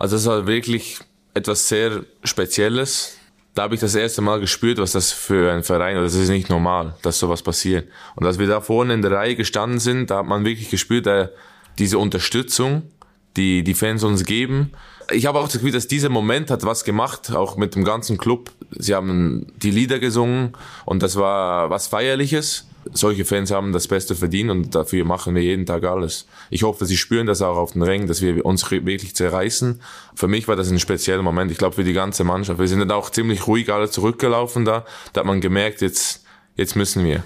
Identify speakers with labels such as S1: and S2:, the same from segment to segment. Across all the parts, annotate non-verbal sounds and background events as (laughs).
S1: Also es war wirklich etwas sehr Spezielles. Da habe ich das erste Mal gespürt, was das für ein Verein ist. Das ist nicht normal, dass sowas passiert. Und als wir da vorne in der Reihe gestanden sind, da hat man wirklich gespürt, äh, diese Unterstützung, die die Fans uns geben. Ich habe auch das Gefühl, dass dieser Moment hat was gemacht, auch mit dem ganzen Club. Sie haben die Lieder gesungen und das war was Feierliches. Solche Fans haben das Beste verdient und dafür machen wir jeden Tag alles. Ich hoffe, sie spüren das auch auf den Rängen, dass wir uns wirklich zerreißen. Für mich war das ein spezieller Moment. Ich glaube, für die ganze Mannschaft. Wir sind dann auch ziemlich ruhig alle zurückgelaufen da. Da hat man gemerkt, jetzt, jetzt müssen wir.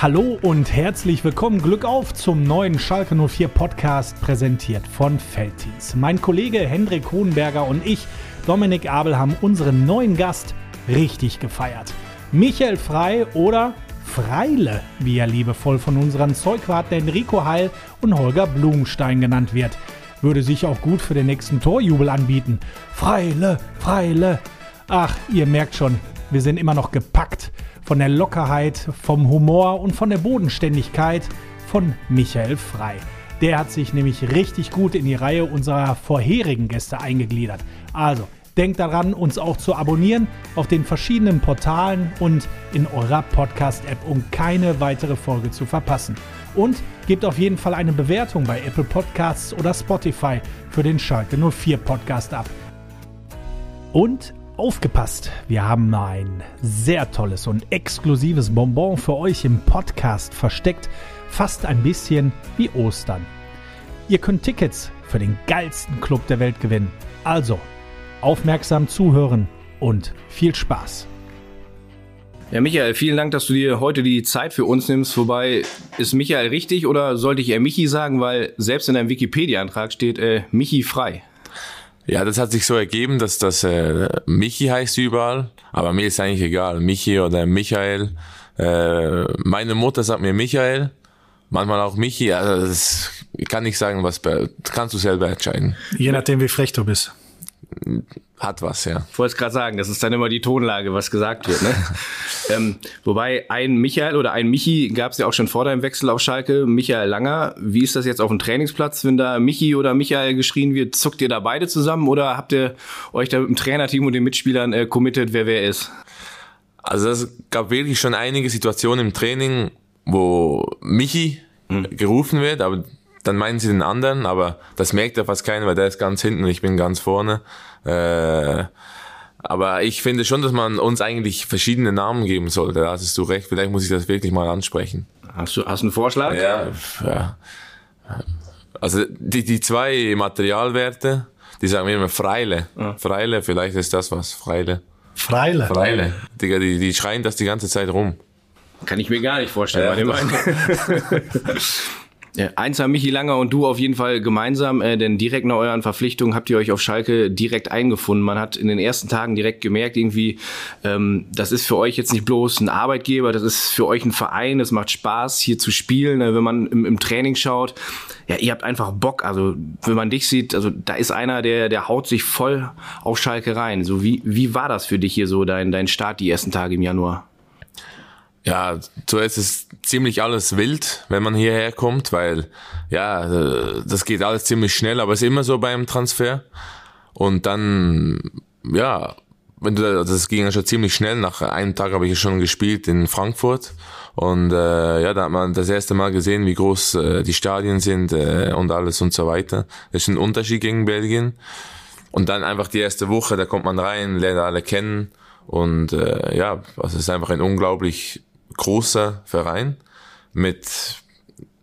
S2: Hallo und herzlich willkommen. Glück auf zum neuen Schalke 04 Podcast, präsentiert von Feldteams. Mein Kollege Hendrik Hohenberger und ich, Dominik Abel, haben unseren neuen Gast richtig gefeiert. Michael Frei oder Freile, wie er liebevoll von unseren Zeugwarten Enrico Heil und Holger Blumenstein genannt wird. Würde sich auch gut für den nächsten Torjubel anbieten. Freile, Freile. Ach, ihr merkt schon, wir sind immer noch gepackt von der Lockerheit, vom Humor und von der Bodenständigkeit von Michael Frei. Der hat sich nämlich richtig gut in die Reihe unserer vorherigen Gäste eingegliedert. Also, denkt daran, uns auch zu abonnieren auf den verschiedenen Portalen und in eurer Podcast-App, um keine weitere Folge zu verpassen. Und gebt auf jeden Fall eine Bewertung bei Apple Podcasts oder Spotify für den Schalke 04 Podcast ab. Und aufgepasst, wir haben ein sehr tolles und exklusives Bonbon für euch im Podcast versteckt, fast ein bisschen wie Ostern. Ihr könnt Tickets für den geilsten Club der Welt gewinnen. Also, aufmerksam zuhören und viel Spaß.
S3: Ja, Michael, vielen Dank, dass du dir heute die Zeit für uns nimmst. Wobei, ist Michael richtig oder sollte ich eher Michi sagen, weil selbst in deinem Wikipedia-Antrag steht äh, Michi frei.
S1: Ja, das hat sich so ergeben, dass das äh, Michi heißt überall, aber mir ist eigentlich egal, Michi oder Michael. Äh, meine Mutter sagt mir Michael, manchmal auch Michi, also das kann ich sagen, was kannst du selber entscheiden.
S2: Je nachdem, wie frech du bist.
S1: Hat was, ja.
S3: Ich wollte es gerade sagen, das ist dann immer die Tonlage, was gesagt wird. Ne? (laughs) ähm, wobei ein Michael oder ein Michi gab es ja auch schon vor deinem Wechsel auf Schalke, Michael Langer. Wie ist das jetzt auf dem Trainingsplatz, wenn da Michi oder Michael geschrien wird? Zuckt ihr da beide zusammen oder habt ihr euch da mit dem Trainerteam und den Mitspielern äh, committed, wer wer ist?
S1: Also es gab wirklich schon einige Situationen im Training, wo Michi hm. gerufen wird, aber dann meinen sie den anderen, aber das merkt ja fast keiner, weil der ist ganz hinten und ich bin ganz vorne. Äh, aber ich finde schon, dass man uns eigentlich verschiedene Namen geben sollte. Da hast du recht. Vielleicht muss ich das wirklich mal ansprechen.
S3: Hast du, hast du einen Vorschlag?
S1: Ja, ja. Also die, die zwei Materialwerte, die sagen wir immer Freile. Ja. Freile, vielleicht ist das was. Freile.
S2: Freile.
S1: Freile. Die, die, die schreien das die ganze Zeit rum.
S3: Kann ich mir gar nicht vorstellen ja. (laughs) Ja, eins haben Michi Langer und du auf jeden Fall gemeinsam, äh, denn direkt nach euren Verpflichtungen habt ihr euch auf Schalke direkt eingefunden. Man hat in den ersten Tagen direkt gemerkt, irgendwie, ähm, das ist für euch jetzt nicht bloß ein Arbeitgeber, das ist für euch ein Verein, es macht Spaß, hier zu spielen, äh, wenn man im, im Training schaut. Ja, ihr habt einfach Bock. Also, wenn man dich sieht, also da ist einer, der, der haut sich voll auf Schalke rein. So, wie, wie war das für dich hier so, dein, dein Start die ersten Tage im Januar?
S1: Ja, zuerst ist ziemlich alles wild, wenn man hierher kommt, weil ja, das geht alles ziemlich schnell, aber es ist immer so beim Transfer. Und dann, ja, wenn du, das ging ja schon ziemlich schnell. Nach einem Tag habe ich schon gespielt in Frankfurt und äh, ja, da hat man das erste Mal gesehen, wie groß äh, die Stadien sind äh, und alles und so weiter. Das ist ein Unterschied gegen Belgien. Und dann einfach die erste Woche, da kommt man rein, lernt alle kennen und äh, ja, also es ist einfach ein unglaublich großer Verein mit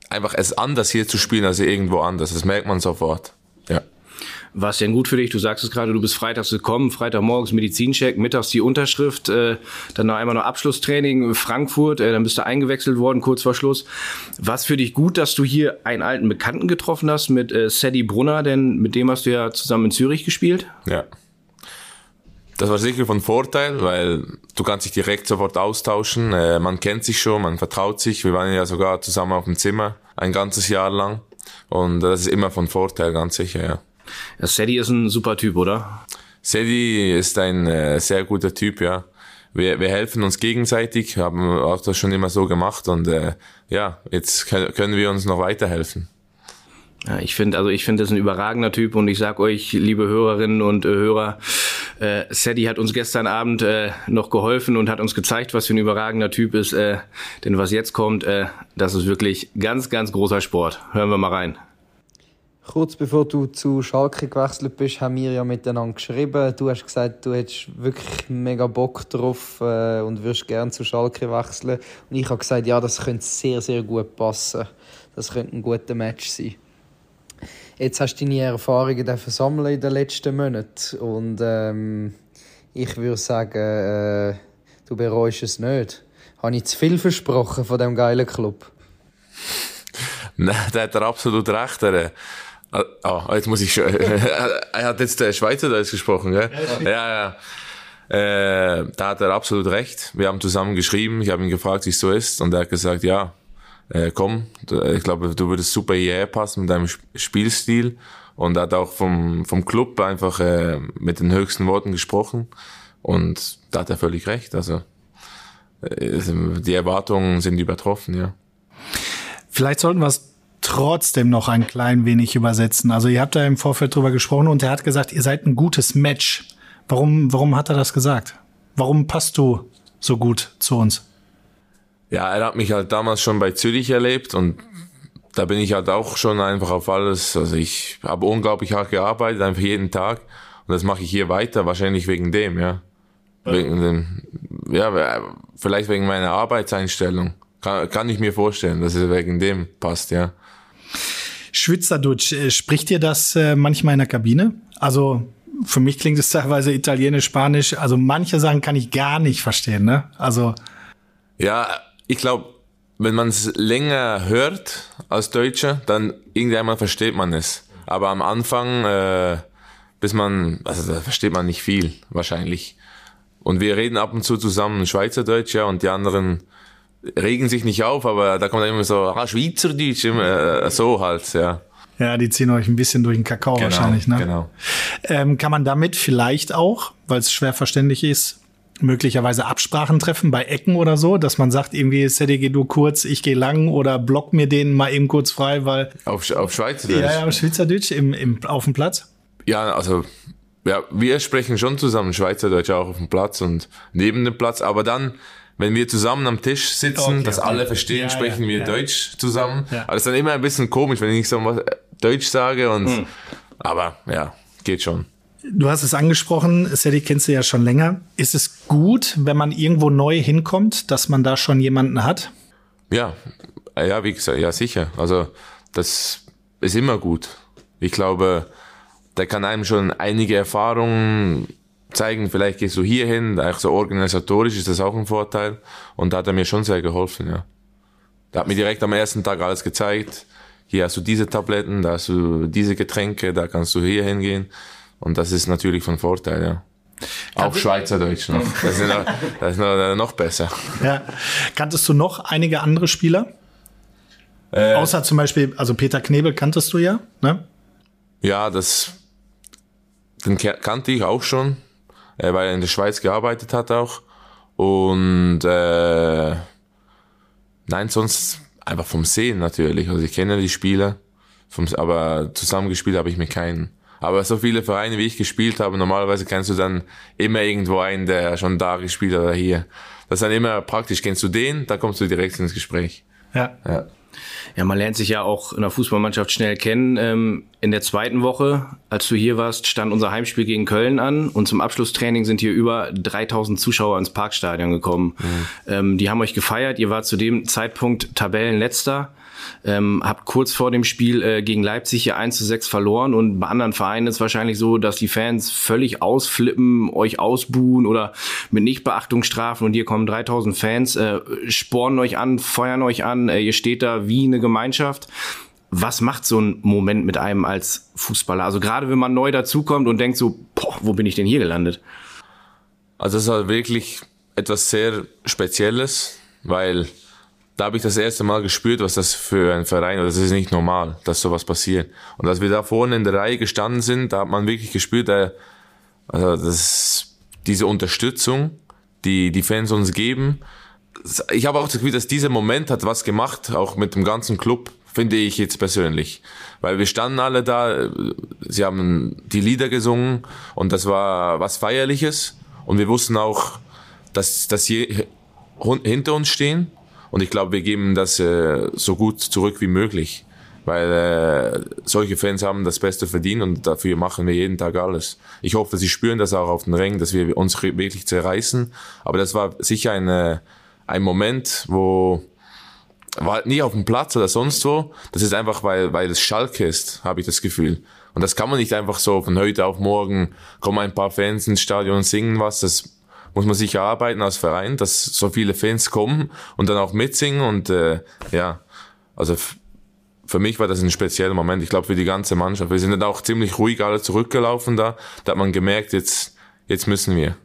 S1: einfach es anders hier zu spielen als irgendwo anders. Das merkt man sofort. Ja.
S3: War es denn gut für dich? Du sagst es gerade, du bist freitags gekommen, Freitagmorgens Medizincheck, mittags die Unterschrift, äh, dann noch einmal noch Abschlusstraining Frankfurt, äh, dann bist du eingewechselt worden kurz vor Schluss. War es für dich gut, dass du hier einen alten Bekannten getroffen hast mit äh, Sadie Brunner, denn mit dem hast du ja zusammen in Zürich gespielt?
S1: Ja. Das war sicher von Vorteil, weil du kannst dich direkt sofort austauschen. Äh, man kennt sich schon, man vertraut sich. Wir waren ja sogar zusammen auf dem Zimmer ein ganzes Jahr lang. Und das ist immer von Vorteil, ganz sicher, ja.
S3: ja Sadie ist ein super Typ, oder?
S1: Sadie ist ein äh, sehr guter Typ, ja. Wir, wir helfen uns gegenseitig, haben auch das schon immer so gemacht und äh, ja, jetzt können wir uns noch weiterhelfen.
S3: Ja, ich finde, also ich finde, das ist ein überragender Typ und ich sag euch, liebe Hörerinnen und äh, Hörer, äh, Sadie hat uns gestern Abend äh, noch geholfen und hat uns gezeigt, was für ein überragender Typ ist. Äh, denn was jetzt kommt, äh, das ist wirklich ganz, ganz großer Sport. Hören wir mal rein.
S4: Kurz bevor du zu Schalke gewechselt bist, haben wir ja miteinander geschrieben. Du hast gesagt, du hättest wirklich mega Bock drauf äh, und würdest gerne zu Schalke wechseln. Und ich habe gesagt, ja, das könnte sehr, sehr gut passen. Das könnte ein guter Match sein. Jetzt hast du deine Erfahrungen sammeln in den letzten Monaten und ähm, ich würde sagen, äh, du bereust es nicht. Habe ich zu viel versprochen von dem geilen Club? (laughs)
S1: Nein, da hat er absolut recht. Er, oh, jetzt muss ich schon. (laughs) er hat jetzt der Schweizerdeutsch gesprochen, gell? Ja, ja. Äh, da hat er absolut recht. Wir haben zusammen geschrieben. Ich habe ihn gefragt, wie es so ist, und er hat gesagt, ja, äh, komm, ich glaube, du würdest super hierher passen mit deinem Spielstil. Und er hat auch vom, vom Club einfach äh, mit den höchsten Worten gesprochen. Und da hat er völlig recht. Also äh, die Erwartungen sind übertroffen, ja.
S2: Vielleicht sollten wir es trotzdem noch ein klein wenig übersetzen. Also ihr habt da im Vorfeld drüber gesprochen und er hat gesagt, ihr seid ein gutes Match. Warum, warum hat er das gesagt? Warum passt du so gut zu uns?
S1: Ja, er hat mich halt damals schon bei Zürich erlebt und da bin ich halt auch schon einfach auf alles. Also ich habe unglaublich hart gearbeitet, einfach jeden Tag. Und das mache ich hier weiter, wahrscheinlich wegen dem, ja. Wegen dem, ja, vielleicht wegen meiner Arbeitseinstellung. Kann, kann ich mir vorstellen, dass es wegen dem passt, ja.
S2: Schwitzerdeutsch, äh, spricht ihr das äh, manchmal in der Kabine? Also für mich klingt es teilweise Italienisch, Spanisch. Also manche Sachen kann ich gar nicht verstehen, ne? Also.
S1: Ja, ich glaube, wenn man es länger hört als Deutscher, dann irgendwann versteht man es. Aber am Anfang, äh, bis man, also da versteht man nicht viel, wahrscheinlich. Und wir reden ab und zu zusammen Schweizerdeutsch, ja, und die anderen regen sich nicht auf, aber da kommt dann immer so, ah, Schweizerdeutsch, immer, äh, so halt, ja.
S2: Ja, die ziehen euch ein bisschen durch den Kakao genau, wahrscheinlich, ne? Genau. Ähm, kann man damit vielleicht auch, weil es schwer verständlich ist, möglicherweise Absprachen treffen bei Ecken oder so, dass man sagt, irgendwie, Sedi, geh du kurz, ich gehe lang oder block mir den mal eben kurz frei, weil.
S1: Auf, auf Schweizerdeutsch?
S2: Ja, ja, auf Schweizerdeutsch im, im, auf dem Platz.
S1: Ja, also, ja, wir sprechen schon zusammen Schweizerdeutsch auch auf dem Platz und neben dem Platz, aber dann, wenn wir zusammen am Tisch sitzen, okay, dass okay. alle verstehen, ja, sprechen ja, wir ja. Deutsch zusammen. Ja. Aber es ist dann immer ein bisschen komisch, wenn ich nicht so was Deutsch sage und, hm. aber ja, geht schon.
S2: Du hast es angesprochen, Sadie kennst du ja schon länger. Ist es gut, wenn man irgendwo neu hinkommt, dass man da schon jemanden hat?
S1: Ja, ja, wie gesagt, ja, sicher. Also, das ist immer gut. Ich glaube, der kann einem schon einige Erfahrungen zeigen. Vielleicht gehst du hier hin, auch so organisatorisch ist das auch ein Vorteil. Und da hat er mir schon sehr geholfen, ja. Der hat mir direkt am ersten Tag alles gezeigt. Hier hast du diese Tabletten, da hast du diese Getränke, da kannst du hier hingehen. Und das ist natürlich von Vorteil, ja. Auch Schweizerdeutsch noch. (laughs) Das ist, noch, das ist noch, noch besser.
S2: Ja. Kanntest du noch einige andere Spieler? Äh, Außer zum Beispiel, also Peter Knebel kanntest du ja, ne?
S1: Ja, das den kannte ich auch schon, äh, weil er in der Schweiz gearbeitet hat auch. Und äh, nein, sonst einfach vom Sehen natürlich. Also ich kenne die Spieler, vom, aber zusammengespielt habe ich mit keinen. Aber so viele Vereine, wie ich gespielt habe, normalerweise kennst du dann immer irgendwo einen, der schon da gespielt hat oder hier. Das ist dann immer praktisch. Kennst du den, da kommst du direkt ins Gespräch.
S3: Ja. ja. Ja, man lernt sich ja auch in der Fußballmannschaft schnell kennen. Ähm, in der zweiten Woche, als du hier warst, stand unser Heimspiel gegen Köln an und zum Abschlusstraining sind hier über 3000 Zuschauer ins Parkstadion gekommen. Mhm. Ähm, die haben euch gefeiert. Ihr wart zu dem Zeitpunkt Tabellenletzter. Ähm, habt kurz vor dem Spiel äh, gegen Leipzig hier 1 zu 6 verloren und bei anderen Vereinen ist wahrscheinlich so, dass die Fans völlig ausflippen, euch ausbuhen oder mit Nichtbeachtung strafen und hier kommen 3000 Fans, äh, spornen euch an, feuern euch an, äh, ihr steht da wie eine Gemeinschaft. Was macht so ein Moment mit einem als Fußballer? Also gerade wenn man neu dazukommt und denkt so, boah, wo bin ich denn hier gelandet?
S1: Also es ist halt wirklich etwas sehr Spezielles, weil da habe ich das erste Mal gespürt, was das für ein Verein ist. Das ist nicht normal, dass sowas passiert. Und als wir da vorne in der Reihe gestanden sind, da hat man wirklich gespürt, äh, also das, diese Unterstützung, die die Fans uns geben. Ich habe auch das Gefühl, dass dieser Moment hat was gemacht, auch mit dem ganzen Club, finde ich jetzt persönlich. Weil wir standen alle da, sie haben die Lieder gesungen und das war was Feierliches und wir wussten auch, dass, dass sie hinter uns stehen und ich glaube, wir geben das äh, so gut zurück wie möglich weil äh, solche Fans haben das Beste verdient und dafür machen wir jeden Tag alles. Ich hoffe, sie spüren das auch auf den Ring, dass wir uns wirklich zerreißen. Aber das war sicher eine, ein Moment, wo war halt nie auf dem Platz oder sonst wo. Das ist einfach, weil, weil es Schalke ist, habe ich das Gefühl. Und das kann man nicht einfach so von heute auf morgen, kommen ein paar Fans ins Stadion singen was. Das muss man sich erarbeiten als Verein, dass so viele Fans kommen und dann auch mitsingen und äh, ja, also für mich war das ein spezieller Moment. Ich glaube für die ganze Mannschaft. Wir sind dann auch ziemlich ruhig alle zurückgelaufen da. Da hat man gemerkt, jetzt, jetzt müssen wir.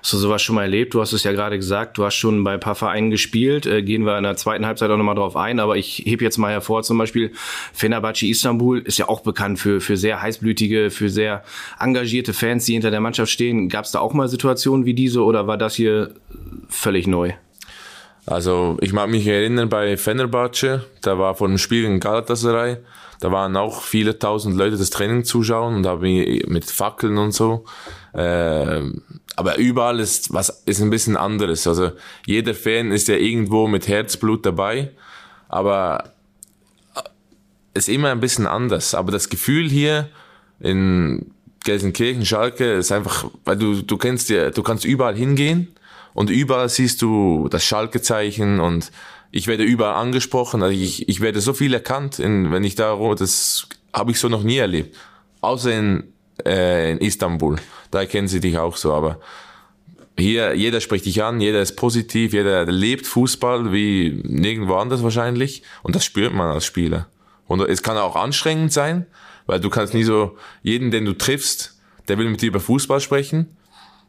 S3: Hast du sowas schon mal erlebt? Du hast es ja gerade gesagt, du hast schon bei ein paar Vereinen gespielt. Äh, gehen wir in der zweiten Halbzeit auch nochmal drauf ein. Aber ich heb jetzt mal hervor, zum Beispiel Fenerbahce Istanbul ist ja auch bekannt für, für sehr heißblütige, für sehr engagierte Fans, die hinter der Mannschaft stehen. Gab es da auch mal Situationen wie diese oder war das hier völlig neu?
S1: Also ich mag mich erinnern bei Fenerbahce, da war vor dem Spiel in Galatasaray, da waren auch viele tausend Leute das Training zuschauen und da mit Fackeln und so. Äh, aber überall ist was ist ein bisschen anderes. Also jeder Fan ist ja irgendwo mit Herzblut dabei, aber ist immer ein bisschen anders. Aber das Gefühl hier in Gelsenkirchen, Schalke ist einfach, weil du du kennst ja, du kannst überall hingehen und überall siehst du das Schalke-Zeichen und ich werde überall angesprochen. Also ich, ich werde so viel erkannt, in, wenn ich da, das habe ich so noch nie erlebt. Außer in, äh, in Istanbul. Da kennen sie dich auch so, aber hier, jeder spricht dich an, jeder ist positiv, jeder lebt Fußball wie nirgendwo anders wahrscheinlich. Und das spürt man als Spieler. Und es kann auch anstrengend sein, weil du kannst nie so, jeden, den du triffst, der will mit dir über Fußball sprechen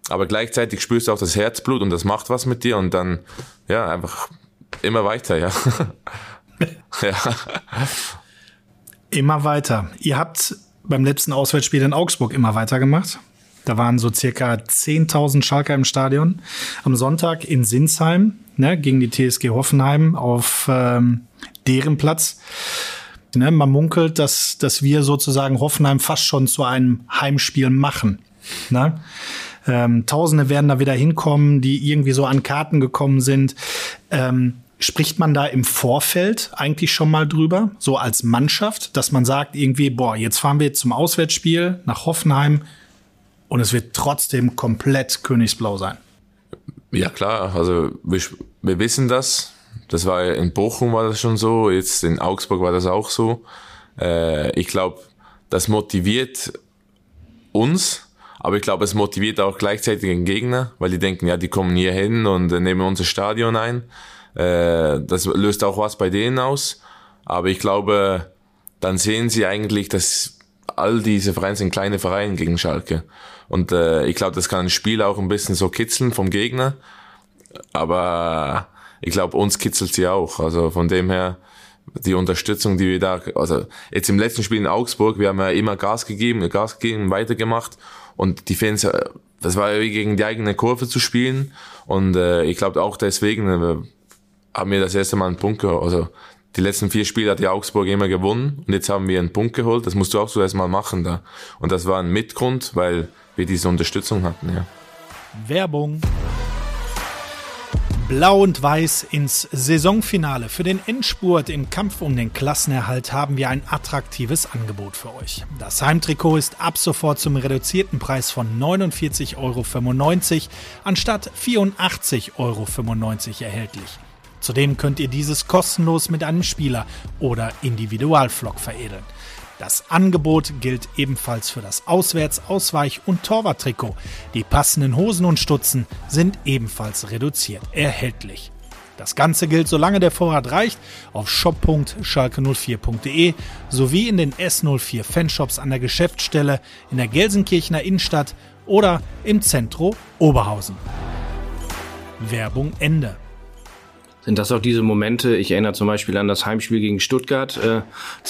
S1: aber gleichzeitig spürst du auch das Herzblut und das macht was mit dir und dann, ja, einfach immer weiter, ja. (laughs)
S2: ja. Immer weiter. Ihr habt beim letzten Auswärtsspiel in Augsburg immer weiter gemacht. Da waren so circa 10.000 Schalker im Stadion. Am Sonntag in Sinsheim ne, gegen die TSG Hoffenheim auf ähm, deren Platz. Ne, man munkelt, dass, dass wir sozusagen Hoffenheim fast schon zu einem Heimspiel machen. Ne? Ähm, Tausende werden da wieder hinkommen, die irgendwie so an Karten gekommen sind. Ähm, spricht man da im Vorfeld eigentlich schon mal drüber, so als Mannschaft, dass man sagt irgendwie, boah, jetzt fahren wir zum Auswärtsspiel nach Hoffenheim und es wird trotzdem komplett Königsblau sein?
S1: Ja klar, also wir, wir wissen das. Das war in Bochum war das schon so, jetzt in Augsburg war das auch so. Äh, ich glaube, das motiviert uns, aber ich glaube, es motiviert auch gleichzeitig den Gegner, weil die denken, ja, die kommen hier hin und äh, nehmen unser Stadion ein. Äh, das löst auch was bei denen aus. Aber ich glaube, dann sehen sie eigentlich, dass all diese Vereine sind kleine Vereine gegen Schalke. Und äh, ich glaube, das kann ein Spiel auch ein bisschen so kitzeln vom Gegner. Aber ich glaube, uns kitzelt sie auch. Also von dem her, die Unterstützung, die wir da, also jetzt im letzten Spiel in Augsburg, wir haben ja immer Gas gegeben, Gas gegeben, weitergemacht und die Fans, äh, das war ja wie gegen die eigene Kurve zu spielen. Und äh, ich glaube auch deswegen äh, haben wir das erste Mal einen Punkt geholt. Also die letzten vier Spiele hat die Augsburg immer gewonnen und jetzt haben wir einen Punkt geholt. Das musst du auch so erstmal machen da. Und das war ein Mitgrund, weil wir diese Unterstützung hatten, ja.
S2: Werbung. Blau und Weiß ins Saisonfinale. Für den Endspurt im Kampf um den Klassenerhalt haben wir ein attraktives Angebot für euch. Das Heimtrikot ist ab sofort zum reduzierten Preis von 49,95 Euro anstatt 84,95 Euro erhältlich. Zudem könnt ihr dieses kostenlos mit einem Spieler oder Individualflock veredeln. Das Angebot gilt ebenfalls für das Auswärts-, Ausweich- und Torwarttrikot. Die passenden Hosen und Stutzen sind ebenfalls reduziert erhältlich. Das Ganze gilt, solange der Vorrat reicht, auf shop.schalke04.de sowie in den S04 Fanshops an der Geschäftsstelle in der Gelsenkirchener Innenstadt oder im Zentro Oberhausen. Werbung Ende.
S3: Sind das auch diese Momente, ich erinnere zum Beispiel an das Heimspiel gegen Stuttgart, äh,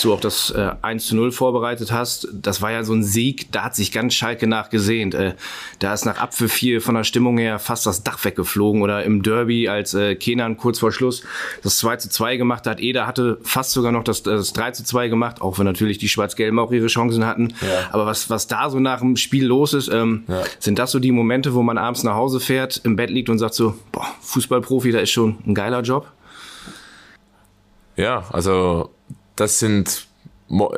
S3: du auch das äh, 1 zu 0 vorbereitet hast. Das war ja so ein Sieg, da hat sich ganz Schalke nachgesehnt. Äh, da ist nach Apfel 4 von der Stimmung her fast das Dach weggeflogen. Oder im Derby, als äh, Kenan kurz vor Schluss das 2 zu 2 gemacht hat. Eder hatte fast sogar noch das, das 3 zu 2 gemacht, auch wenn natürlich die Schwarz-Gelben auch ihre Chancen hatten. Ja. Aber was, was da so nach dem Spiel los ist, ähm, ja. sind das so die Momente, wo man abends nach Hause fährt, im Bett liegt und sagt so, boah, Fußballprofi, da ist schon ein geiler Job?
S1: Ja, also das sind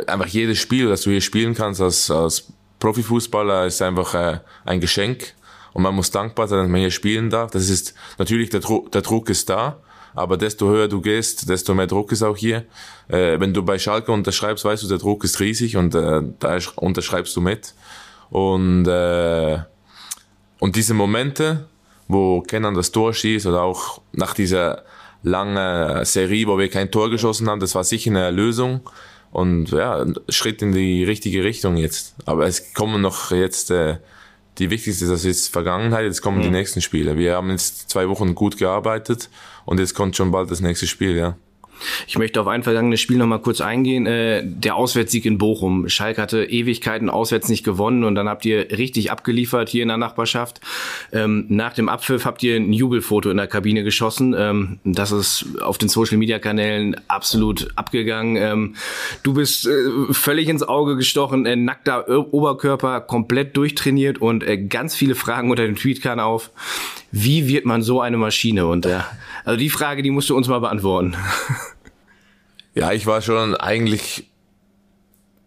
S1: einfach jedes Spiel, das du hier spielen kannst als, als Profifußballer, ist einfach äh, ein Geschenk. Und man muss dankbar sein, dass man hier spielen darf. Das ist natürlich der, Druck, der Druck ist da, aber desto höher du gehst, desto mehr Druck ist auch hier. Äh, wenn du bei Schalke unterschreibst, weißt du, der Druck ist riesig und äh, da unterschreibst du mit. Und äh, und diese Momente, wo Kenan das Tor schießt oder auch nach dieser lange Serie, wo wir kein Tor geschossen haben. Das war sicher eine Erlösung und ja, ein Schritt in die richtige Richtung jetzt. Aber es kommen noch jetzt äh, die wichtigste, das ist Vergangenheit, jetzt kommen mhm. die nächsten Spiele. Wir haben jetzt zwei Wochen gut gearbeitet und jetzt kommt schon bald das nächste Spiel, ja.
S3: Ich möchte auf ein vergangenes Spiel noch mal kurz eingehen. Äh, der Auswärtssieg in Bochum. Schalke hatte Ewigkeiten auswärts nicht gewonnen und dann habt ihr richtig abgeliefert hier in der Nachbarschaft. Ähm, nach dem Abpfiff habt ihr ein Jubelfoto in der Kabine geschossen. Ähm, das ist auf den Social Media Kanälen absolut abgegangen. Ähm, du bist äh, völlig ins Auge gestochen, äh, nackter Oberkörper, komplett durchtrainiert und äh, ganz viele Fragen unter dem Tweet kamen auf. Wie wird man so eine Maschine? Und äh, also die Frage, die musst du uns mal beantworten. (laughs)
S1: Ja, ich war schon eigentlich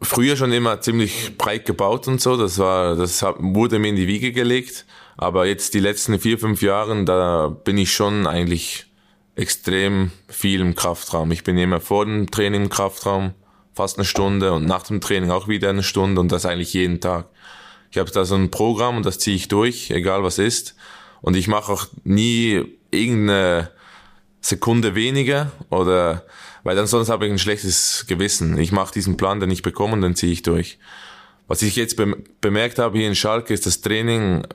S1: früher schon immer ziemlich breit gebaut und so. Das war, das wurde mir in die Wiege gelegt. Aber jetzt die letzten vier, fünf Jahren, da bin ich schon eigentlich extrem viel im Kraftraum. Ich bin immer vor dem Training im Kraftraum, fast eine Stunde und nach dem Training auch wieder eine Stunde und das eigentlich jeden Tag. Ich habe da so ein Programm und das ziehe ich durch, egal was ist. Und ich mache auch nie irgendeine Sekunde weniger oder weil dann sonst habe ich ein schlechtes Gewissen. Ich mache diesen Plan, den ich bekomme und dann ziehe ich durch. Was ich jetzt bemerkt habe hier in Schalke ist das Training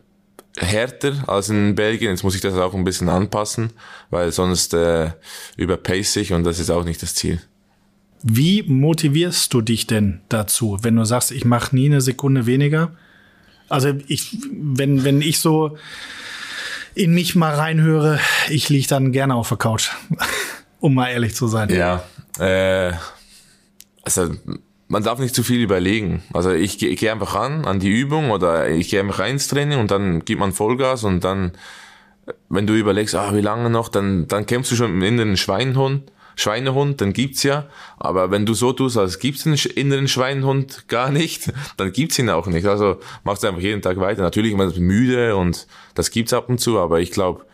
S1: härter als in Belgien. Jetzt muss ich das auch ein bisschen anpassen, weil sonst äh, überpace ich und das ist auch nicht das Ziel.
S2: Wie motivierst du dich denn dazu, wenn du sagst, ich mache nie eine Sekunde weniger? Also ich, wenn, wenn ich so in mich mal reinhöre, ich liege dann gerne auf der Couch (laughs) um mal ehrlich zu sein.
S1: Ja, äh, also man darf nicht zu viel überlegen. Also ich, ich gehe einfach ran an die Übung oder ich gehe einfach rein ins Training und dann gibt man Vollgas und dann, wenn du überlegst, ah, wie lange noch, dann, dann kämpfst du schon im inneren Schweinhund. Schweinehund, dann gibt's ja. Aber wenn du so tust, als gibt's einen inneren Schweinehund gar nicht, (laughs) dann gibt's ihn auch nicht. Also machst du einfach jeden Tag weiter. Natürlich man ist müde und das gibt's ab und zu, aber ich glaube,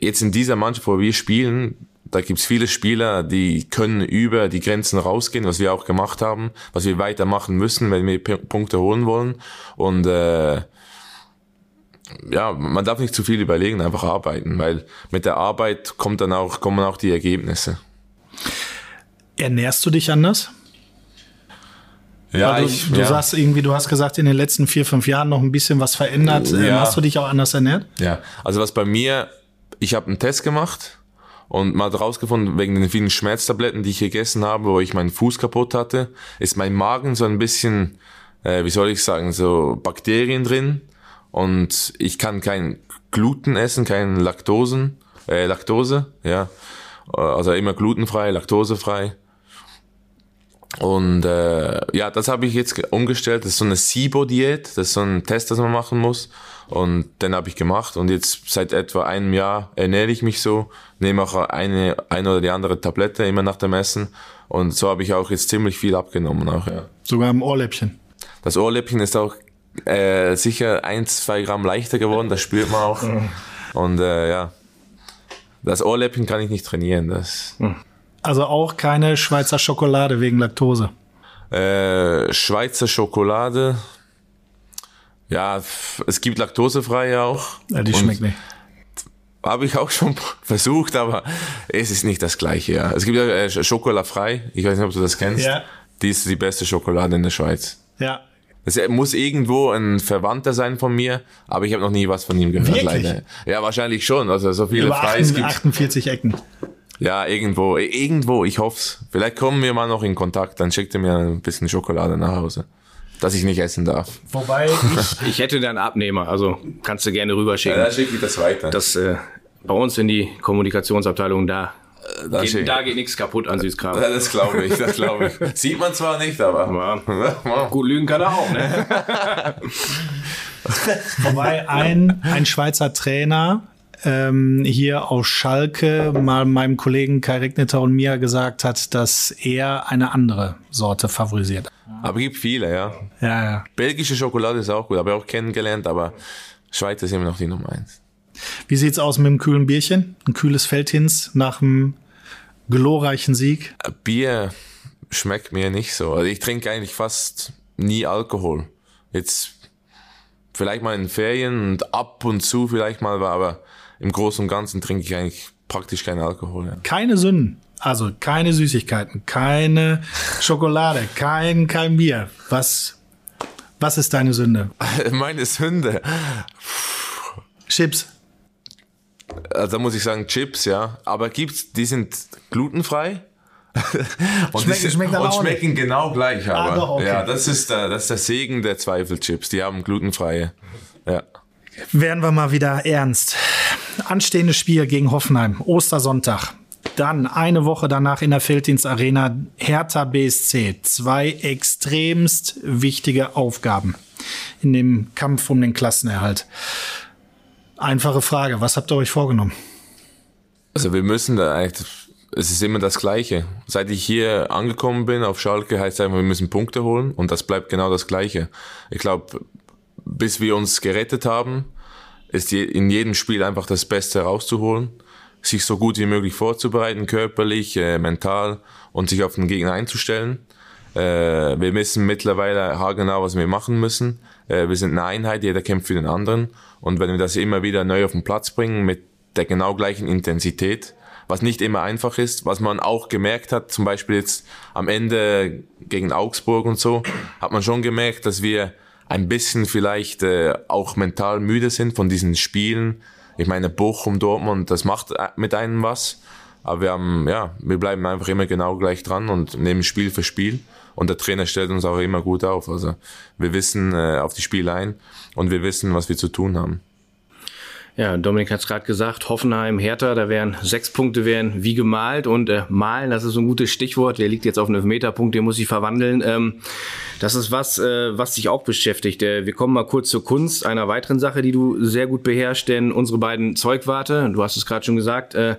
S1: jetzt in dieser Mannschaft, wo wir spielen, da gibt's viele Spieler, die können über die Grenzen rausgehen, was wir auch gemacht haben, was wir weitermachen müssen, wenn wir P Punkte holen wollen. Und äh, ja, man darf nicht zu viel überlegen, einfach arbeiten, weil mit der Arbeit kommt dann auch, kommen auch die Ergebnisse.
S2: Ernährst du dich anders? Ja, du, ich, du ja. sagst irgendwie, du hast gesagt, in den letzten vier, fünf Jahren noch ein bisschen was verändert. Ja. Hast du dich auch anders ernährt?
S1: Ja, also was bei mir, ich habe einen Test gemacht und mal rausgefunden, wegen den vielen Schmerztabletten, die ich gegessen habe, wo ich meinen Fuß kaputt hatte, ist mein Magen so ein bisschen, äh, wie soll ich sagen, so Bakterien drin. Und ich kann kein Gluten essen, kein Laktosen, äh, Laktose, ja. Also immer glutenfrei, laktosefrei. Und äh, ja, das habe ich jetzt umgestellt. Das ist so eine SIBO-Diät. Das ist so ein Test, das man machen muss. Und den habe ich gemacht. Und jetzt seit etwa einem Jahr ernähre ich mich so. Nehme auch eine, eine oder die andere Tablette immer nach dem Essen. Und so habe ich auch jetzt ziemlich viel abgenommen. Auch, ja.
S2: Sogar im Ohrläppchen.
S1: Das Ohrläppchen ist auch äh, sicher ein, zwei Gramm leichter geworden. Das spürt man auch. Und äh, ja, das Ohrläppchen kann ich nicht trainieren. Das. Hm.
S2: Also auch keine Schweizer Schokolade wegen Laktose.
S1: Äh, Schweizer Schokolade. Ja, es gibt laktosefreie auch.
S2: Ja, die schmeckt nicht.
S1: Habe ich auch schon (laughs) versucht, aber es ist nicht das gleiche. Ja. Es gibt ja äh, Schokolafrei. Ich weiß nicht, ob du das kennst. Ja. Die ist die beste Schokolade in der Schweiz.
S2: Ja,
S1: Es muss irgendwo ein Verwandter sein von mir, aber ich habe noch nie was von ihm gehört.
S2: Wirklich?
S1: Leider. Ja, wahrscheinlich schon. Also so viele
S2: Über
S1: Freies
S2: 48,
S1: gibt.
S2: 48 Ecken.
S1: Ja, irgendwo, irgendwo. Ich hoff's. Vielleicht kommen wir mal noch in Kontakt. Dann schickt er mir ein bisschen Schokolade nach Hause, dass ich nicht essen darf.
S2: Wobei (laughs) ich,
S3: Ich hätte da einen Abnehmer, also kannst du gerne rüberschicken.
S1: schicke ich das weiter.
S3: Das äh, bei uns in die Kommunikationsabteilung da.
S1: Da schick-
S3: Geht, da geht nichts kaputt an Süßkram. (laughs)
S1: Das glaube ich, das glaube ich. (laughs) Sieht man zwar nicht, aber. (laughs)
S3: Gut lügen kann er auch, ne?
S2: wobei ein, ein Schweizer Trainer ähm, hier aus Schalke mal meinem Kollegen Kai Regneter und mir gesagt hat, dass er eine andere Sorte favorisiert.
S1: Aber gibt viele, ja.
S2: Ja, ja.
S1: Belgische Schokolade ist auch gut, habe ich auch kennengelernt, aber Schweiz ist immer noch die Nummer eins.
S2: Wie sieht's aus mit dem kühlen Bierchen? Ein kühles Feldhins nach einem glorreichen Sieg?
S1: Bier schmeckt mir nicht so. Also ich trinke eigentlich fast nie Alkohol. Jetzt vielleicht mal in Ferien und ab und zu vielleicht mal, aber im Großen und Ganzen trinke ich eigentlich praktisch keinen Alkohol. Ja.
S2: Keine Sünden. Also keine Süßigkeiten, keine Schokolade, kein, kein Bier. Was, was ist deine Sünde? (laughs)
S1: Meine Sünde.
S2: Chips.
S1: Also da muss ich sagen Chips, ja. Aber gibt's, die sind glutenfrei. (laughs) und
S2: Schmecken-
S1: die,
S2: schmecken
S1: und schmecken genau gleich,
S2: Ah,
S1: aber
S2: doch, okay.
S1: ja, das ist der, das ist der Segen der Zweifelchips. Die haben glutenfreie. Ja.
S2: Werden wir mal wieder ernst. Anstehendes Spiel gegen Hoffenheim, Ostersonntag. Dann eine Woche danach in der Felddienst Arena Hertha BSC. Zwei extremst wichtige Aufgaben in dem Kampf um den Klassenerhalt. Einfache Frage, was habt ihr euch vorgenommen?
S1: Also wir müssen da eigentlich, es ist immer das Gleiche. Seit ich hier angekommen bin auf Schalke, heißt es einfach, wir müssen Punkte holen und das bleibt genau das Gleiche. Ich glaube, bis wir uns gerettet haben, ist in jedem Spiel einfach das Beste rauszuholen, sich so gut wie möglich vorzubereiten, körperlich, äh, mental und sich auf den Gegner einzustellen. Äh, wir wissen mittlerweile haargenau, was wir machen müssen. Äh, wir sind eine Einheit, jeder kämpft für den anderen. Und wenn wir das immer wieder neu auf den Platz bringen mit der genau gleichen Intensität, was nicht immer einfach ist, was man auch gemerkt hat, zum Beispiel jetzt am Ende gegen Augsburg und so, hat man schon gemerkt, dass wir ein bisschen vielleicht äh, auch mental müde sind von diesen Spielen. Ich meine, Bochum, Dortmund, das macht äh, mit einem was. Aber wir haben, ja, wir bleiben einfach immer genau gleich dran und nehmen Spiel für Spiel. Und der Trainer stellt uns auch immer gut auf. Also wir wissen äh, auf die Spiele ein und wir wissen, was wir zu tun haben.
S3: Ja, Dominik hat es gerade gesagt, Hoffenheim, Hertha, da wären sechs Punkte wären wie gemalt und äh, malen, das ist so ein gutes Stichwort. Der liegt jetzt auf einem Elfmeterpunkt, den muss ich verwandeln. Ähm, das ist was, äh, was dich auch beschäftigt. Äh, wir kommen mal kurz zur Kunst, einer weiteren Sache, die du sehr gut beherrschst, denn unsere beiden Zeugwarte, du hast es gerade schon gesagt, äh,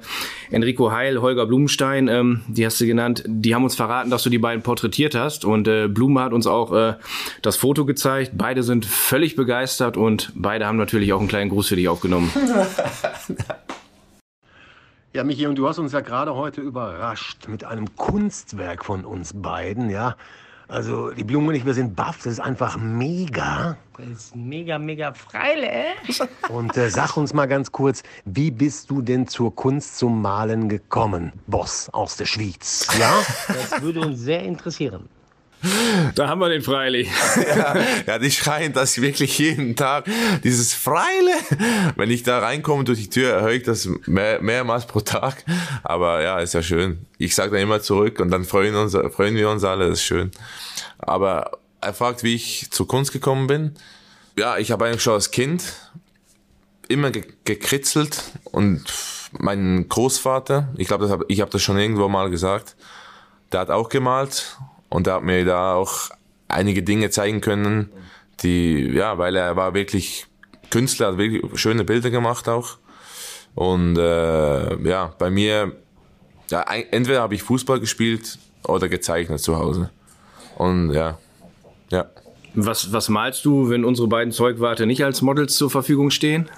S3: Enrico Heil, Holger Blumenstein, ähm, die hast du genannt, die haben uns verraten, dass du die beiden porträtiert hast und äh, Blume hat uns auch äh, das Foto gezeigt. Beide sind völlig begeistert und beide haben natürlich auch einen kleinen Gruß für dich aufgenommen. (laughs)
S5: Ja, Michi, und du hast uns ja gerade heute überrascht mit einem Kunstwerk von uns beiden, ja. Also, die Blumen und ich, wir sind baff, das ist einfach mega.
S6: Das ist mega, mega freile, äh? (laughs)
S5: Und äh, sag uns mal ganz kurz, wie bist du denn zur Kunst zum Malen gekommen, Boss aus der Schweiz? Ja?
S6: Das würde uns sehr interessieren.
S3: Da haben wir den Freili. (laughs)
S1: Ja, die schreien das wirklich jeden Tag. Dieses Freile. Wenn ich da reinkomme durch die Tür, höre ich das mehr, mehrmals pro Tag. Aber ja, ist ja schön. Ich sage dann immer zurück und dann freuen, uns, freuen wir uns alle. Das ist schön. Aber er fragt, wie ich zur Kunst gekommen bin. Ja, ich habe eigentlich schon als Kind immer ge gekritzelt und mein Großvater, ich glaube, hab, ich habe das schon irgendwo mal gesagt, der hat auch gemalt und der hat mir da auch einige Dinge zeigen können, die, ja, weil er war wirklich Künstler, hat wirklich schöne Bilder gemacht auch. Und äh, ja, bei mir, ja, entweder habe ich Fußball gespielt oder gezeichnet zu Hause. Und ja, ja.
S3: Was, was malst du, wenn unsere beiden Zeugwarte nicht als Models zur Verfügung stehen?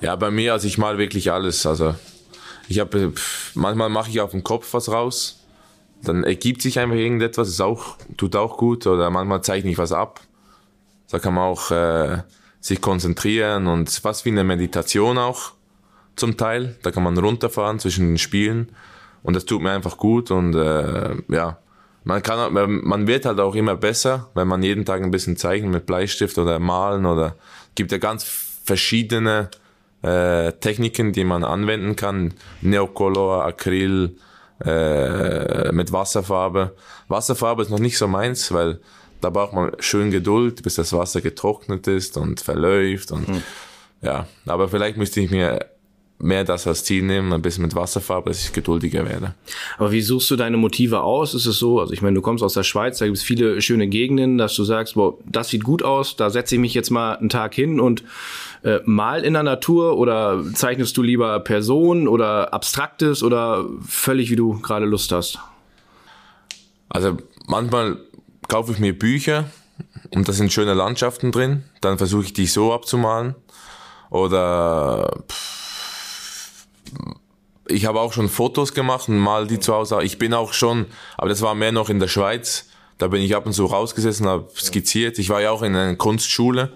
S1: Ja, bei mir, also ich mal wirklich alles. Also ich habe, manchmal mache ich auf dem Kopf was raus, dann ergibt sich einfach irgendetwas, ist auch, tut auch gut. Oder manchmal zeichne ich was ab. Da kann man auch äh, sich konzentrieren und fast wie eine Meditation auch zum Teil. Da kann man runterfahren zwischen den Spielen und das tut mir einfach gut und äh, ja, man kann, man wird halt auch immer besser, wenn man jeden Tag ein bisschen zeichnet mit Bleistift oder malen oder gibt ja ganz verschiedene äh, Techniken, die man anwenden kann. Neocolor, Acryl, äh, mit Wasserfarbe. Wasserfarbe ist noch nicht so meins, weil da braucht man schön Geduld, bis das Wasser getrocknet ist und verläuft und hm. ja, aber vielleicht müsste ich mir mehr das als Ziel nehmen, ein bisschen mit Wasserfarbe, dass ich geduldiger werde.
S3: Aber wie suchst du deine Motive aus? Ist es so, also ich meine, du kommst aus der Schweiz, da gibt es viele schöne Gegenden, dass du sagst, boah, das sieht gut aus, da setze ich mich jetzt mal einen Tag hin und äh, mal in der Natur oder zeichnest du lieber Personen oder Abstraktes oder völlig wie du gerade Lust hast?
S1: Also manchmal kaufe ich mir Bücher und da sind schöne Landschaften drin, dann versuche ich die so abzumalen oder pff, ich habe auch schon Fotos gemacht und mal die zu Hause. Ich bin auch schon, aber das war mehr noch in der Schweiz. Da bin ich ab und zu rausgesessen, habe skizziert. Ich war ja auch in einer Kunstschule.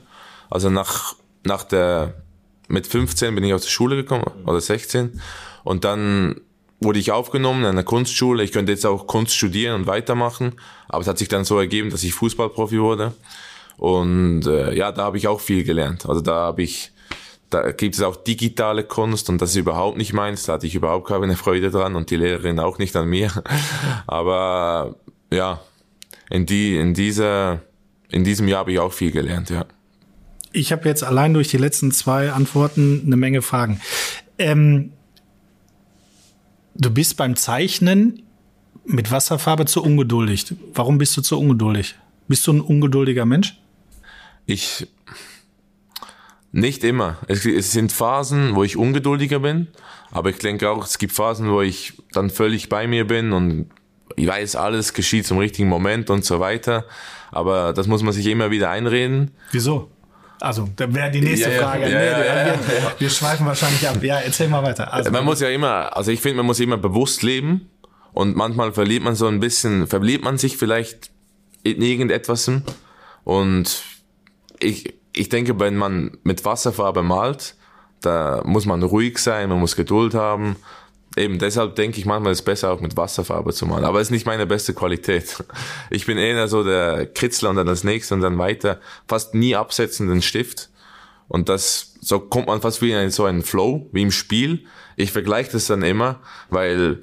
S1: Also nach, nach der, mit 15 bin ich aus der Schule gekommen, oder 16. Und dann wurde ich aufgenommen in einer Kunstschule. Ich könnte jetzt auch Kunst studieren und weitermachen. Aber es hat sich dann so ergeben, dass ich Fußballprofi wurde. Und äh, ja, da habe ich auch viel gelernt. Also da habe ich da gibt es auch digitale Kunst und das ist überhaupt nicht meins, da hatte ich überhaupt keine Freude dran und die Lehrerin auch nicht an mir. (laughs) Aber ja, in, die, in, dieser, in diesem Jahr habe ich auch viel gelernt, ja.
S2: Ich habe jetzt allein durch die letzten zwei Antworten eine Menge Fragen. Ähm, du bist beim Zeichnen mit Wasserfarbe zu ungeduldig. Warum bist du zu ungeduldig? Bist du ein ungeduldiger Mensch?
S1: Ich nicht immer. Es, es, sind Phasen, wo ich ungeduldiger bin, aber ich denke auch, es gibt Phasen, wo ich dann völlig bei mir bin und ich weiß, alles geschieht zum richtigen Moment und so weiter. Aber das muss man sich immer wieder einreden.
S2: Wieso? Also, da wäre die nächste ja, Frage. Ja, ja, wir, wir, schweifen wahrscheinlich ab. Ja, erzähl mal weiter.
S1: Also, man muss ja immer, also ich finde, man muss immer bewusst leben und manchmal verliert man so ein bisschen, verliert man sich vielleicht in irgendetwas und ich, ich denke, wenn man mit Wasserfarbe malt, da muss man ruhig sein, man muss Geduld haben. Eben deshalb denke ich manchmal ist es besser auch mit Wasserfarbe zu malen. Aber es ist nicht meine beste Qualität. (laughs) Ich bin eher so der Kritzler und dann das nächste und dann weiter. Fast nie absetzen den Stift. Und das, so kommt man fast wie in so einen Flow, wie im Spiel. Ich vergleiche das dann immer, weil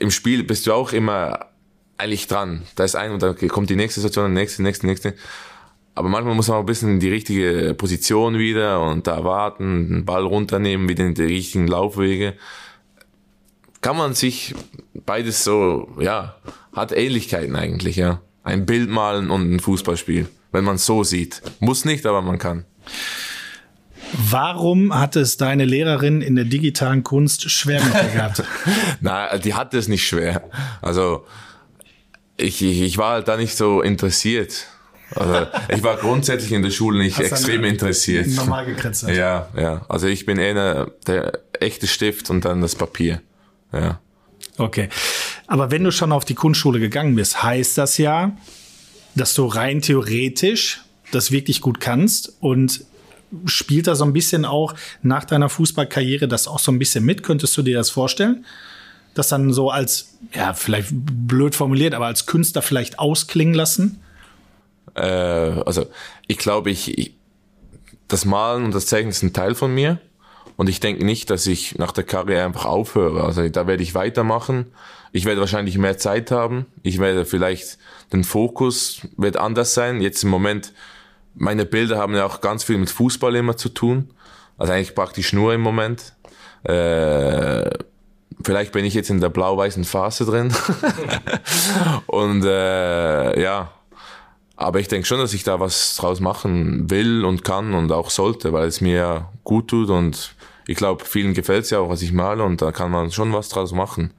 S1: im Spiel bist du auch immer eigentlich dran. Da ist ein und dann kommt die nächste Situation, die nächste, die nächste, die nächste. Aber manchmal muss man auch ein bisschen in die richtige Position wieder und da warten, den Ball runternehmen, wieder in die richtigen Laufwege. Kann man sich beides so, ja, hat Ähnlichkeiten eigentlich, ja. Ein Bild malen und ein Fußballspiel, wenn man es so sieht. Muss nicht, aber man kann.
S2: Warum hat es deine Lehrerin in der digitalen Kunst schwer mit dir gehabt? (laughs)
S1: Na, die hatte es nicht schwer. Also ich, ich, ich war halt da nicht so interessiert. Also ich war grundsätzlich in der Schule nicht Hast extrem interessiert.
S2: Normal gekritzelt.
S1: Ja, ja. Also ich bin eher der echte Stift und dann das Papier. Ja.
S2: Okay. Aber wenn du schon auf die Kunstschule gegangen bist, heißt das ja, dass du rein theoretisch das wirklich gut kannst und spielt da so ein bisschen auch nach deiner Fußballkarriere das auch so ein bisschen mit? Könntest du dir das vorstellen? Das dann so als, ja, vielleicht blöd formuliert, aber als Künstler vielleicht ausklingen lassen?
S1: Äh, also ich glaube, ich, ich, das Malen und das Zeichnen ist ein Teil von mir. Und ich denke nicht, dass ich nach der Karriere einfach aufhöre. Also da werde ich weitermachen. Ich werde wahrscheinlich mehr Zeit haben. Ich werde vielleicht, den Fokus wird anders sein. Jetzt im Moment, meine Bilder haben ja auch ganz viel mit Fußball immer zu tun. Also eigentlich praktisch nur im Moment. Äh, vielleicht bin ich jetzt in der blau-weißen Phase drin. (laughs) und äh, ja, aber ich denke schon, dass ich da was draus machen will und kann und auch sollte, weil es mir gut tut und ich glaube, vielen gefällt es ja auch, was ich male und da kann man schon was draus machen.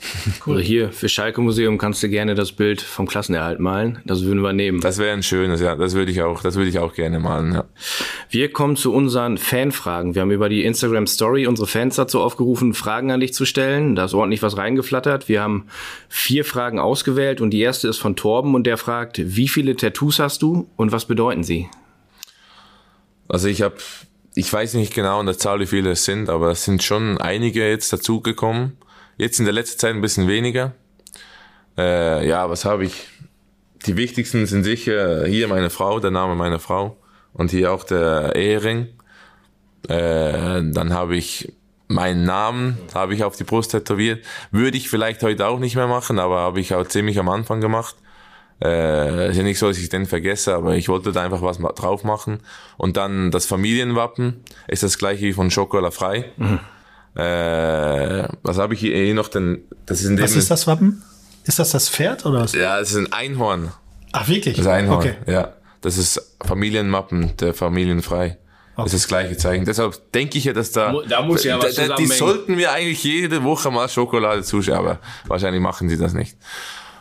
S1: (laughs)
S3: Cool. Also hier für Schalke Museum kannst du gerne das Bild vom Klassenerhalt malen. Das würden wir nehmen.
S1: Das wäre ein schönes, ja. Das würde ich auch, das würde ich auch gerne malen, ja.
S3: Wir kommen zu unseren Fanfragen. Wir haben über die Instagram Story unsere Fans dazu aufgerufen, Fragen an dich zu stellen. Da ist ordentlich was reingeflattert. Wir haben vier Fragen ausgewählt und die erste ist von Torben und der fragt, wie viele Tattoos hast du und was bedeuten sie?
S1: Also ich habe, ich weiß nicht genau an der Zahl, wie viele es sind, aber es sind schon einige jetzt dazugekommen. Jetzt in der letzten Zeit ein bisschen weniger. Äh, ja, was habe ich? Die wichtigsten sind sicher hier meine Frau, der Name meiner Frau und hier auch der Ehering. Äh, dann habe ich meinen Namen, habe ich auf die Brust tätowiert. Würde ich vielleicht heute auch nicht mehr machen, aber habe ich auch ziemlich am Anfang gemacht. Äh, ist ja nicht so, dass ich den vergesse, aber ich wollte da einfach was drauf machen. Und dann das Familienwappen ist das gleiche wie von Schokola frei. Äh, was habe ich hier, hier noch denn? Das ist in dem
S2: Was ist das Wappen? Ist das das Pferd oder was?
S1: Ja, es ist ein Einhorn.
S2: Ach, wirklich?
S1: Das ist ein Einhorn.
S2: Okay.
S1: Ja, das ist Familienmappen der Familienfrei. Das ist das gleiche Zeichen. Deshalb denke ich ja, dass da.
S3: Da muss ja was
S1: da, da, Die sollten wir eigentlich jede Woche mal Schokolade zuschauen, aber wahrscheinlich machen sie das nicht.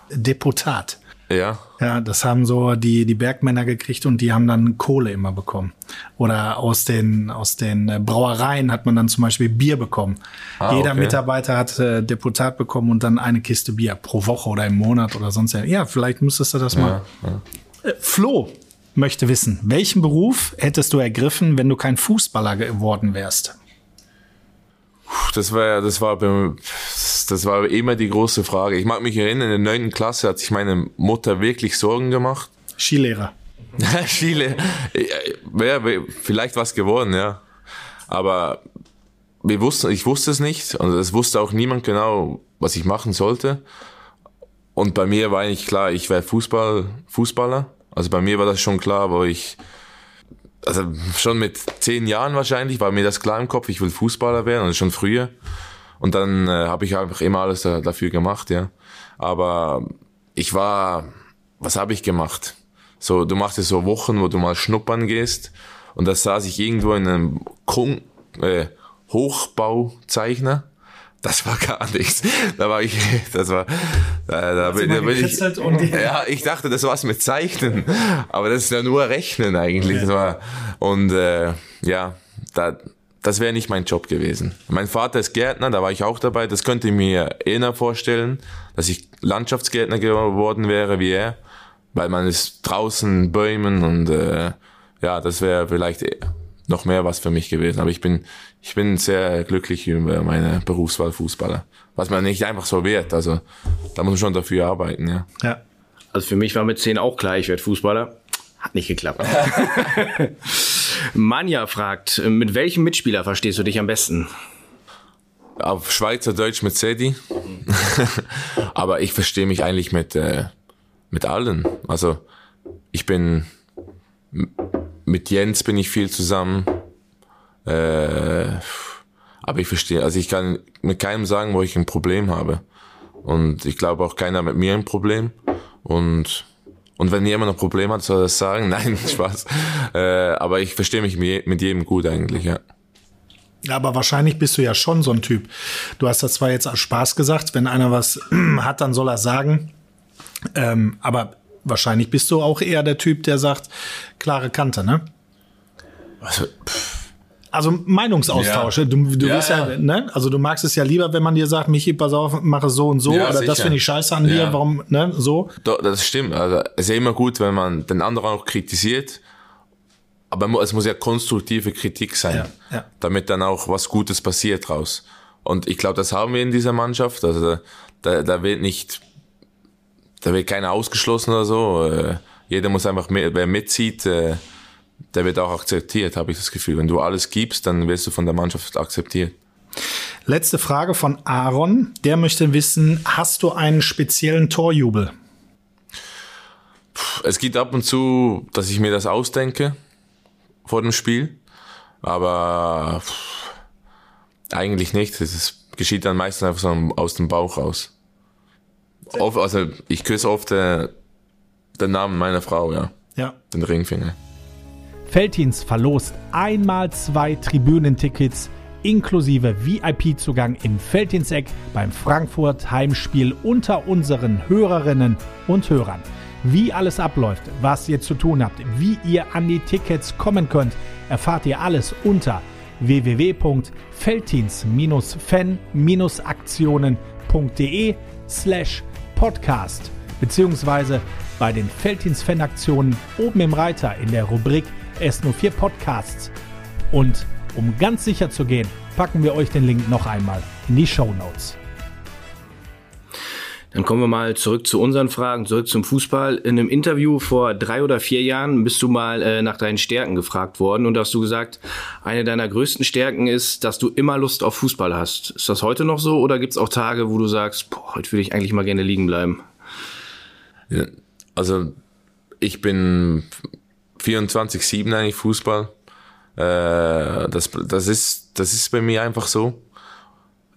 S2: Deputat.
S1: Ja.
S2: Ja, das haben so die, die Bergmänner gekriegt und die haben dann Kohle immer bekommen. Oder aus den, aus den äh, Brauereien hat man dann zum Beispiel Bier bekommen.
S1: Ah,
S2: Jeder
S1: okay.
S2: Mitarbeiter hat äh, Deputat bekommen und dann eine Kiste Bier pro Woche oder im Monat oder sonst. Ja, vielleicht müsstest du das mal. Äh, Flo möchte wissen, welchen Beruf hättest du ergriffen, wenn du kein Fußballer geworden wärst?
S1: Das war, das war, das war immer die große Frage. Ich mag mich erinnern, in der neunten Klasse hat sich meine Mutter wirklich Sorgen gemacht.
S2: Skilehrer. (laughs)
S1: Chile, wäre vielleicht was geworden, ja. Aber wir wussten, ich wusste es nicht und es wusste auch niemand genau, was ich machen sollte. Und bei mir war eigentlich klar, ich wäre Fußball, Fußballer. Also bei mir war das schon klar, wo ich, also schon mit zehn Jahren wahrscheinlich, war mir das klar im Kopf, ich will Fußballer werden und schon früher. Und dann äh, habe ich einfach immer alles da, dafür gemacht, ja. Aber ich war, was habe ich gemacht? So, du machst es so Wochen, wo du mal schnuppern gehst. Und da saß ich irgendwo in einem Kung, äh, Hochbauzeichner. Das war gar nichts. Da war ich, (laughs) das war, da, da, bin, da bin ich, ja, ich dachte, das war's mit Zeichnen, aber das ist ja nur Rechnen eigentlich. Das war, und äh, ja, da, das wäre nicht mein Job gewesen. Mein Vater ist Gärtner, da war ich auch dabei. Das könnte ich mir eher vorstellen, dass ich Landschaftsgärtner geworden wäre wie er, weil man ist draußen Bäumen und äh, ja, das wäre vielleicht noch mehr was für mich gewesen. Aber ich bin, ich bin sehr glücklich über meine Berufswahl Fußballer. Was man nicht einfach so wird. Also da muss man schon dafür arbeiten, ja.
S2: Ja.
S3: Also für mich war mit 10 auch klar, ich werde Fußballer. Hat nicht geklappt. (laughs) Manja fragt, mit welchem Mitspieler verstehst du dich am besten?
S1: Auf Schweizerdeutsch mit Sedi. (laughs) Aber ich verstehe mich eigentlich mit, äh, mit allen. Also ich bin mit Jens bin ich viel zusammen. Äh, aber ich verstehe, also ich kann mit keinem sagen, wo ich ein Problem habe. Und ich glaube auch keiner mit mir ein Problem. Und, und wenn jemand ein Problem hat, soll er das sagen. (laughs) Nein, Spaß. Äh, aber ich verstehe mich mit je- mit jedem gut eigentlich, ja.
S2: Ja, aber wahrscheinlich bist du ja schon so ein Typ. Du hast das zwar jetzt als Spaß gesagt, wenn einer was (clears throat) hat, dann soll er sagen. Ähm, aber wahrscheinlich bist du auch eher der Typ, der sagt, klare Kante, ne?
S1: Also,
S2: Also Meinungsaustausche.
S1: Ja.
S2: Du, du
S1: Ja,
S2: bist ja, ne? Also du magst es ja lieber, wenn man dir sagt, Michi, pass auf, mache so und so,
S1: Ja,
S2: oder das
S1: sicher.
S2: finde ich scheiße an dir, warum, ne? So.
S1: Doch, das stimmt. Also, es ist ja immer gut, wenn man den anderen auch kritisiert. Aber es muss ja konstruktive Kritik sein, damit dann auch was Gutes passiert draus. Und ich glaube, das haben wir in dieser Mannschaft. Also da, da, da wird nicht, da wird keiner ausgeschlossen oder so. Äh, jeder muss einfach, mit, wer mitzieht, äh, der wird auch akzeptiert, habe ich das Gefühl. Wenn du alles gibst, dann wirst du von der Mannschaft akzeptiert.
S2: Letzte Frage von Aaron. Der möchte wissen, hast du einen speziellen Torjubel?
S1: Es gibt ab und zu, dass ich mir das ausdenke vor dem Spiel, aber eigentlich nicht. Es geschieht dann meistens einfach so aus dem Bauch raus. Oft, also ich küsse oft äh, den Namen meiner Frau, ja,
S2: Ja.
S1: den Ringfinger.
S2: Felddienst verlost einmal zwei Tribünentickets inklusive VIP-Zugang im Felddiensteck beim Frankfurt Heimspiel unter unseren Hörerinnen und Hörern. Wie alles abläuft, was ihr zu tun habt, wie ihr an die Tickets kommen könnt, erfahrt ihr alles unter www.felddienst-fan-aktionen.de slash podcast beziehungsweise bei den Felddienst-Fan-Aktionen oben im Reiter in der Rubrik S04 Podcasts. Und um ganz sicher zu gehen, packen wir euch den Link noch einmal in die Show Notes.
S3: Dann kommen wir mal zurück zu unseren Fragen, zurück zum Fußball. In einem Interview vor drei oder vier Jahren bist du mal äh, nach deinen Stärken gefragt worden und hast du gesagt, eine deiner größten Stärken ist, dass du immer Lust auf Fußball hast. Ist das heute noch so oder gibt es auch Tage, wo du sagst, boah, heute würde ich eigentlich mal gerne liegen bleiben?
S1: Ja, also ich bin 24-7 eigentlich Fußball. Äh, das, das, ist, das ist bei mir einfach so.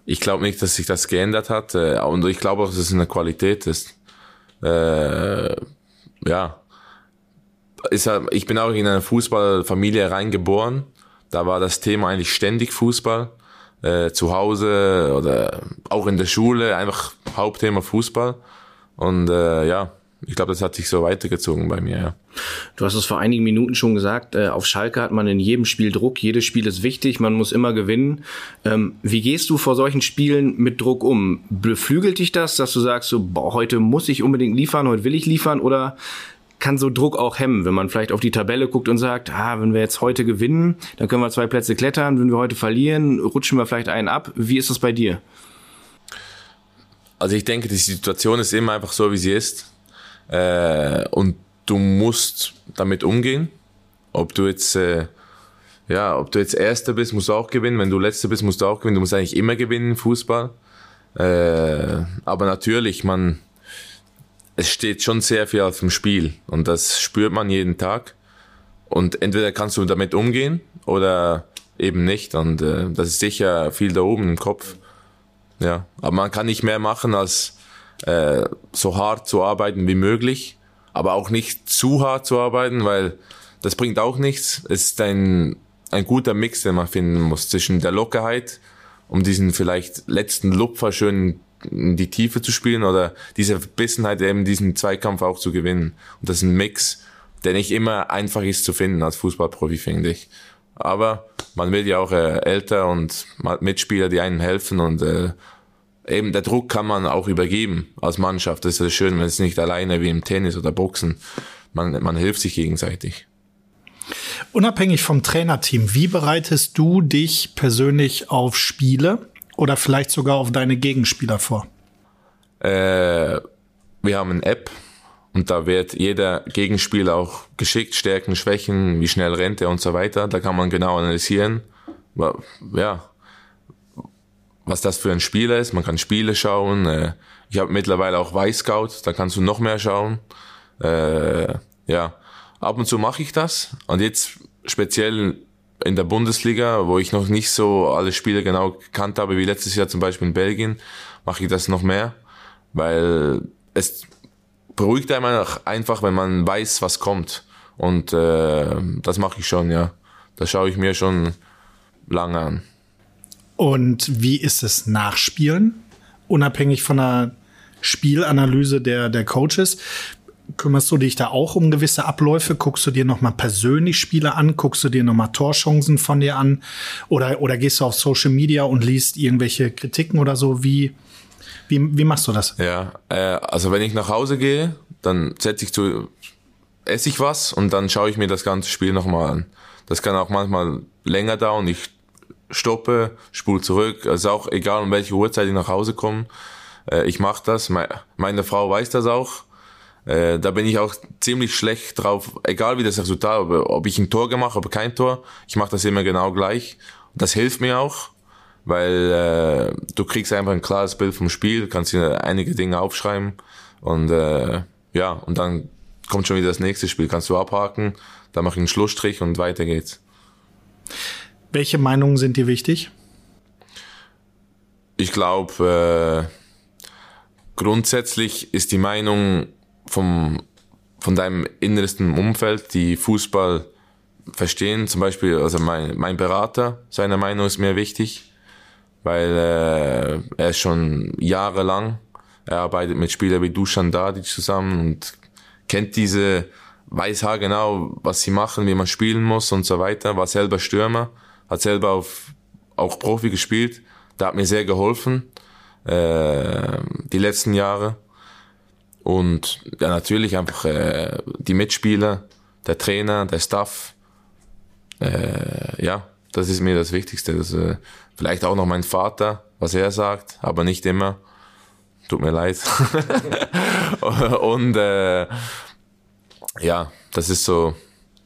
S1: Ich glaube nicht, dass sich das geändert hat. Äh, und ich glaube auch, dass es eine Qualität ist. Äh, ja. Ist, ich bin auch in eine Fußballfamilie reingeboren. Da war das Thema eigentlich ständig Fußball. Äh, zu Hause oder auch in der Schule einfach Hauptthema Fußball. Und äh, ja, ich glaube, das hat sich so weitergezogen bei mir, ja.
S3: Du hast es vor einigen Minuten schon gesagt, äh, auf Schalke hat man in jedem Spiel Druck, jedes Spiel ist wichtig, man muss immer gewinnen. Ähm, wie gehst du vor solchen Spielen mit Druck um? Beflügelt dich das, dass du sagst, so, boah, heute muss ich unbedingt liefern, heute will ich liefern oder kann so Druck auch hemmen, wenn man vielleicht auf die Tabelle guckt und sagt, ah, wenn wir jetzt heute gewinnen, dann können wir zwei Plätze klettern, wenn wir heute verlieren, rutschen wir vielleicht einen ab. Wie ist das bei dir?
S1: Also ich denke, die Situation ist immer einfach so, wie sie ist. Äh, und du musst damit umgehen. Ob du jetzt, äh, ja, ob du jetzt Erster bist, musst du auch gewinnen. Wenn du Letzter bist, musst du auch gewinnen. Du musst eigentlich immer gewinnen im Fußball. Äh, aber natürlich, man, es steht schon sehr viel auf dem Spiel und das spürt man jeden Tag. Und entweder kannst du damit umgehen oder eben nicht. Und äh, das ist sicher viel da oben im Kopf. Ja, aber man kann nicht mehr machen als äh, so hart zu arbeiten wie möglich, aber auch nicht zu hart zu arbeiten, weil das bringt auch nichts. Es ist ein, ein guter Mix, den man finden muss zwischen der Lockerheit, um diesen vielleicht letzten Lupfer schön in die Tiefe zu spielen oder diese Verbissenheit eben diesen Zweikampf auch zu gewinnen. Und das ist ein Mix, der nicht immer einfach ist zu finden als Fußballprofi, finde ich. Aber man will ja auch äh, älter und Mitspieler, die einen helfen und äh, eben der Druck kann man auch übergeben als Mannschaft. Das ist ja schön, wenn es nicht alleine wie im Tennis oder Boxen. Man, man hilft sich gegenseitig.
S2: Unabhängig vom Trainerteam, wie bereitest du dich persönlich auf Spiele oder vielleicht sogar auf deine Gegenspieler vor?
S1: Äh, wir haben eine App und da wird jeder Gegenspieler auch geschickt, Stärken, Schwächen, wie schnell rennt er und so weiter. Da kann man genau analysieren. Ja, was das für ein Spieler ist. Man kann Spiele schauen. Äh, ich habe mittlerweile auch Weißscout, da kannst du noch mehr schauen. Äh, ja, ab und zu mache ich das. Und jetzt speziell in der Bundesliga, wo ich noch nicht so alle Spiele genau gekannt habe, wie letztes Jahr zum Beispiel in Belgien, mache ich das noch mehr, weil es beruhigt einem einfach, wenn man weiß, was kommt. Und äh, das mache ich schon, ja. Das schaue ich mir schon lange an.
S2: Und wie ist es Nachspielen? Unabhängig von der Spielanalyse der, der Coaches. Kümmerst du dich da auch um gewisse Abläufe? Guckst du dir nochmal persönlich Spiele an? Guckst du dir nochmal Torchancen von dir an? Oder, oder gehst du auf Social Media und liest irgendwelche Kritiken oder so? Wie, wie, wie machst du das?
S1: Ja, äh, also wenn ich nach Hause gehe, dann setze ich zu, esse ich was und dann schaue ich mir das ganze Spiel nochmal an. Das kann auch manchmal länger dauern. Ich stoppe, spule zurück. Also auch egal um welche Uhrzeit ich nach Hause komme, äh, ich mache das. Meine Frau weiß das auch. Äh, da bin ich auch ziemlich schlecht drauf, egal wie das Resultat, ob, ob ich ein Tor gemacht habe, kein Tor. Ich mache das immer genau gleich. Das hilft mir auch, weil äh, du kriegst einfach ein klares Bild vom Spiel, kannst dir einige Dinge aufschreiben und äh, ja, und dann kommt schon wieder das nächste Spiel, kannst du abhaken, dann mache ich einen Schlussstrich und weiter geht's.
S2: Welche Meinungen sind dir wichtig?
S1: Ich glaube, äh, grundsätzlich ist die Meinung vom, von deinem innersten Umfeld, die Fußball verstehen, zum Beispiel, also mein, mein Berater, seine Meinung ist mir wichtig, weil äh, er ist schon jahrelang, er arbeitet mit Spielern wie Dusan Dadic zusammen und kennt diese, weiß genau, was sie machen, wie man spielen muss und so weiter, war selber Stürmer hat selber auf, auch Profi gespielt. Da hat mir sehr geholfen, äh, die letzten Jahre. Und ja, natürlich einfach äh, die Mitspieler, der Trainer, der Staff. Äh, ja, das ist mir das Wichtigste. Das, äh, vielleicht auch noch mein Vater, was er sagt, aber nicht immer. tut mir leid. (laughs) und äh, ja, das ist so,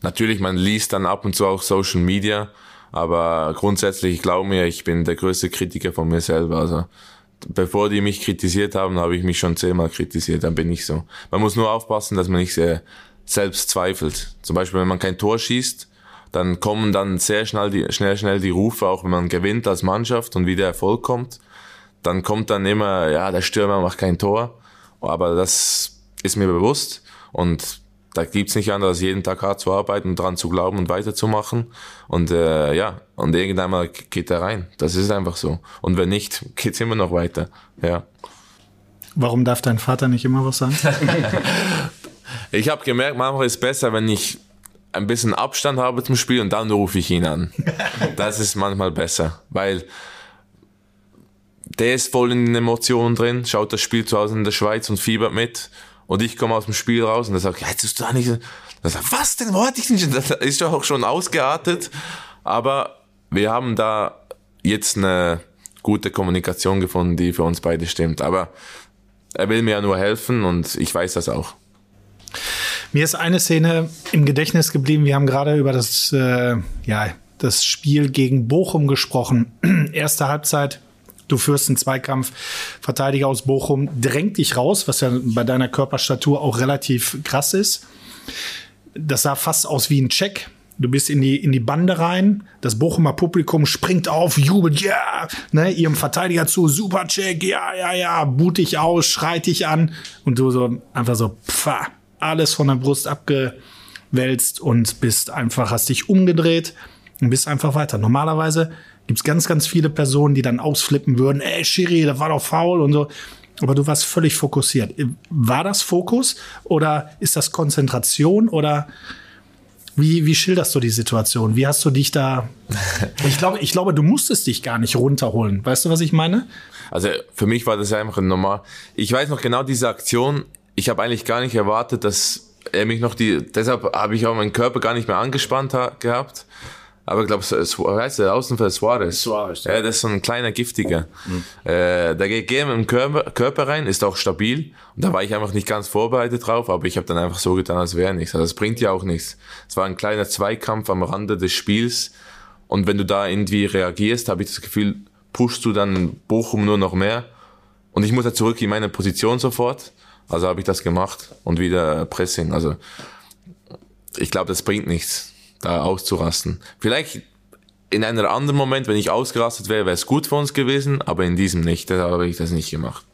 S1: natürlich, man liest dann ab und zu auch Social Media, aber grundsätzlich, ich glaube mir, ich bin der größte Kritiker von mir selber. Also bevor die mich kritisiert haben, habe ich mich schon zehnmal kritisiert, dann bin ich so. Man muss nur aufpassen, dass man nicht sehr selbst zweifelt. Zum Beispiel, wenn man kein Tor schießt, dann kommen dann sehr schnell die, schnell, schnell die Rufe, auch wenn man gewinnt als Mannschaft und wie der Erfolg kommt. Dann kommt dann immer, ja, der Stürmer macht kein Tor. Aber das ist mir bewusst und da gibt's nicht anders, als jeden Tag hart zu arbeiten und dran zu glauben und weiterzumachen. Und äh, ja, und irgendwann mal geht er rein. Das ist einfach so. Und wenn nicht, (laughs) geht's immer noch weiter. Ja.
S2: Warum darf dein Vater nicht immer was sagen? (laughs)
S1: ich habe gemerkt, manchmal ist es besser, wenn ich ein bisschen Abstand habe zum Spiel und dann rufe ich ihn an. (laughs) Das ist manchmal besser, weil der ist voll in den Emotionen drin, schaut das Spiel zu Hause in der Schweiz und fiebert mit. Und ich komme aus dem Spiel raus und er sagt, ja, jetzt ist du da nicht. Er sagt, was denn? Wo hatte ich nicht? (laughs) Das ist doch auch schon ausgeartet. Aber wir haben da jetzt eine gute Kommunikation gefunden, die für uns beide stimmt. Aber er will mir ja nur helfen und ich weiß das auch.
S2: Mir ist eine Szene im Gedächtnis geblieben. Wir haben gerade über das, äh, ja, das Spiel gegen Bochum gesprochen. (clears throat) Erste Halbzeit du führst einen Zweikampf, Verteidiger aus Bochum drängt dich raus, was ja bei deiner Körperstatur auch relativ krass ist. Das sah fast aus wie ein Check. Du bist in die, in die Bande rein, das Bochumer Publikum springt auf, jubelt, ja, yeah! ne, ihrem Verteidiger zu, super Check, ja, ja, ja, boot dich aus, schreit dich an und du so einfach so, pfah, alles von der Brust abgewälzt und bist einfach, hast dich umgedreht und bist einfach weiter. Normalerweise Gibt's ganz, ganz viele Personen, die dann ausflippen würden, ey, Shiri, das war doch faul und so. Aber du warst völlig fokussiert. War das Fokus oder ist das Konzentration oder wie, wie schilderst du die Situation? Wie hast du dich da? (laughs) ich glaube, ich glaube, du musstest dich gar nicht runterholen. Weißt du, was ich meine?
S1: Also für mich war das einfach normal. Ich weiß noch genau diese Aktion. Ich habe eigentlich gar nicht erwartet, dass er mich noch die. Deshalb habe ich auch meinen Körper gar nicht mehr angespannt gehabt. Aber ich glaube, heißt der Außenfeld Suarez. Suarez ja. ja. das ist so ein kleiner Giftiger. Mhm. Äh, der geht gerne im Körper, Körper rein, ist auch stabil. Und da war ich einfach nicht ganz vorbereitet drauf, aber ich habe dann einfach so getan, als wäre nichts. Also das bringt ja auch nichts. Es war ein kleiner Zweikampf am Rande des Spiels. Und wenn du da irgendwie reagierst, habe ich das Gefühl, pushst du dann Bochum nur noch mehr. Und ich muss ja zurück in meine Position sofort. Also habe ich das gemacht und wieder Pressing. Also ich glaube, das bringt nichts da auszurasten. Vielleicht in einem anderen Moment, wenn ich ausgerastet wäre, wäre es gut für uns gewesen, aber in diesem nicht, da habe ich das nicht gemacht.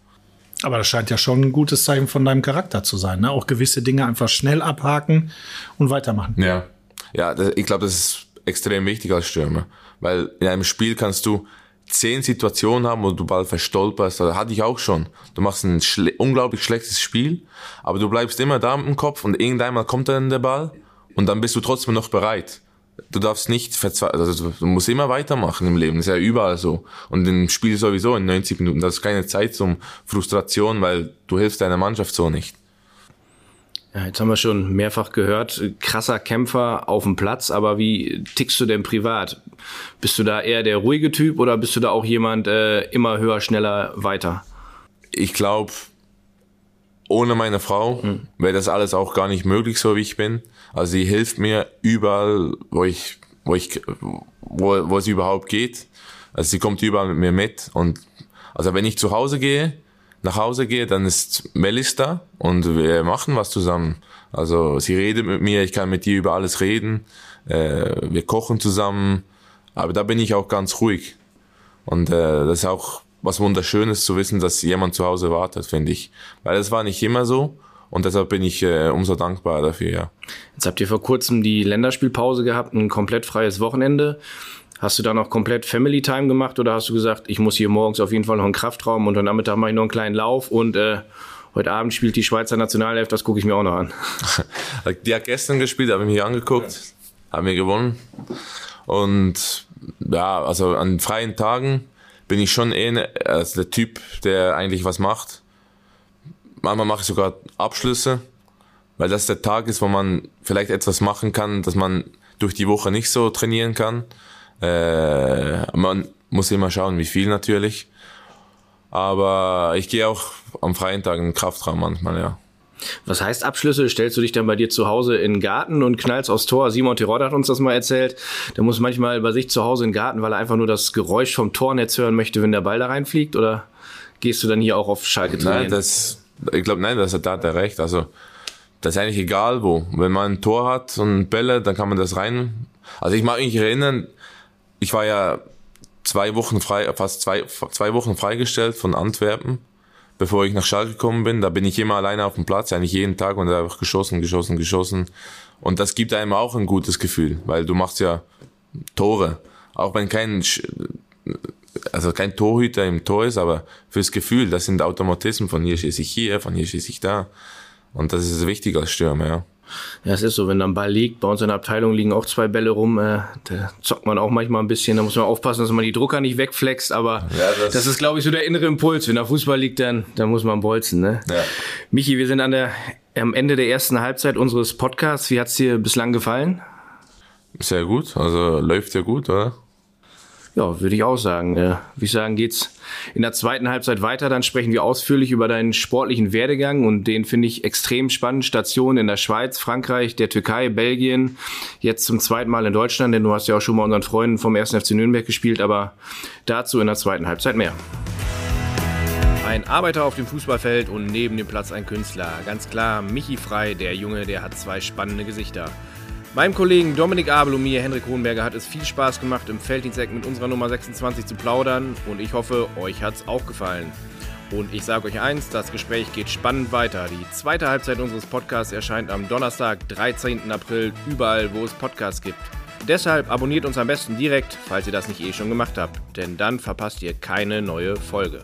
S2: Aber das scheint ja schon ein gutes Zeichen von deinem Charakter zu sein, ne? Auch gewisse Dinge einfach schnell abhaken und weitermachen.
S1: Ja, ja, das, ich glaube, das ist extrem wichtig als Stürmer, weil in einem Spiel kannst du zehn Situationen haben, wo du Ball verstolperst. Das hatte ich auch schon. Du machst ein schle unglaublich schlechtes Spiel, aber du bleibst immer da im Kopf und irgendeinmal kommt dann der Ball und dann bist du trotzdem noch bereit. Du darfst nicht verzweifeln, also du musst immer weitermachen im Leben, das ist ja überall so. Und im Spiel sowieso in 90 Minuten, das ist keine Zeit zum Frustration, weil du hilfst deiner Mannschaft so nicht.
S3: Ja, jetzt haben wir schon mehrfach gehört, krasser Kämpfer auf dem Platz, aber wie tickst du denn privat? Bist du da eher der ruhige Typ oder bist du da auch jemand äh, immer höher, schneller, weiter?
S1: Ich glaube, ohne meine Frau mhm. wäre das alles auch gar nicht möglich, so wie ich bin. Also sie hilft mir überall, wo ich, wo ich, wo, wo es überhaupt geht. Also sie kommt überall mit mir mit und also wenn ich zu Hause gehe, nach Hause gehe, dann ist Melis da und wir machen was zusammen. Also sie redet mit mir, ich kann mit ihr über alles reden, äh, wir kochen zusammen, aber da bin ich auch ganz ruhig. Und äh, das ist auch was Wunderschönes zu wissen, dass jemand zu Hause wartet, finde ich. Weil das war nicht immer so. Und deshalb bin ich äh, umso dankbar dafür, ja.
S3: Jetzt habt ihr vor kurzem die Länderspielpause gehabt, ein komplett freies Wochenende. Hast du da noch komplett Family Time gemacht oder hast du gesagt, ich muss hier morgens auf jeden Fall noch einen Kraftraum und heute Nachmittag mache ich noch einen kleinen Lauf und äh, heute Abend spielt die Schweizer Nationalelf, das gucke ich mir auch noch an. (laughs)
S1: die hat gestern gespielt, habe ich mir angeguckt, haben wir gewonnen. Und ja, also an freien Tagen bin ich schon eh also der Typ, der eigentlich was macht. Manchmal mache ich sogar Abschlüsse, weil das der Tag ist, wo man vielleicht etwas machen kann, dass man durch die Woche nicht so trainieren kann. Äh, man muss immer schauen, wie viel natürlich. Aber ich gehe auch am freien Tag in den Kraftraum manchmal, ja.
S3: Was heißt Abschlüsse? Stellst du dich dann bei dir zu Hause in den Garten und knallst aufs Tor? Simon Tirod hat uns das mal erzählt. Der muss manchmal bei sich zu Hause in den Garten, weil er einfach nur das Geräusch vom Tornetz hören möchte, wenn der Ball da reinfliegt? Oder gehst du dann hier auch auf Schalke trainieren?
S1: Nein, das, ich glaube, nein, das hat, da hat er recht. Also, das ist eigentlich egal wo. Wenn man ein Tor hat und Bälle, dann kann man das rein. Also, ich mag mich erinnern, ich war ja zwei Wochen frei, fast zwei, zwei Wochen freigestellt von Antwerpen bevor ich nach Schalke gekommen bin. Da bin ich immer alleine auf dem Platz, eigentlich jeden Tag und da einfach geschossen, geschossen, geschossen. Und das gibt einem auch ein gutes Gefühl, weil du machst ja Tore. Auch wenn kein, also kein Torhüter im Tor ist, aber fürs Gefühl, das sind Automatismen. Von hier schieße ich hier, von hier schieße ich da. Und das ist wichtig als Stürmer, ja.
S3: Ja, es ist so, wenn da ein Ball liegt, bei uns in der Abteilung liegen auch zwei Bälle rum, äh, da zockt man auch manchmal ein bisschen, da muss man aufpassen, dass man die Drucker nicht wegflext, aber ja, das, das, ist, glaube ich, so der innere Impuls. Wenn der Fußball liegt, dann, dann muss man bolzen, ne? Ja. Michi, wir sind an der, am Ende der ersten Halbzeit unseres Podcasts. Wie hat's dir bislang gefallen?
S1: Sehr gut, also läuft ja gut, oder?
S3: Ja, würde ich auch sagen. Äh, wie ich sagen, geht's in der zweiten Halbzeit weiter. Dann sprechen wir ausführlich über deinen sportlichen Werdegang und den finde ich extrem spannend. Stationen in der Schweiz, Frankreich, der Türkei, Belgien, jetzt zum zweiten Mal in Deutschland, denn du hast ja auch schon mal unseren Freunden vom 1. FC Nürnberg gespielt, aber dazu in der zweiten Halbzeit mehr. Ein Arbeiter auf dem Fußballfeld und neben dem Platz ein Künstler. Ganz klar, Michi Frei, der Junge, der hat zwei spannende Gesichter. Meinem Kollegen Dominik Abel und mir, Henrik Hohenberger, hat es viel Spaß gemacht, im Felddiensteck mit unserer Nummer 26 zu plaudern und ich hoffe, euch hat es auch gefallen. Und ich sage euch eins, das Gespräch geht spannend weiter. Die zweite Halbzeit unseres Podcasts erscheint am Donnerstag, 13. April, überall, wo es Podcasts gibt. Deshalb abonniert uns am besten direkt, falls ihr das nicht eh schon gemacht habt, denn dann verpasst ihr keine neue Folge.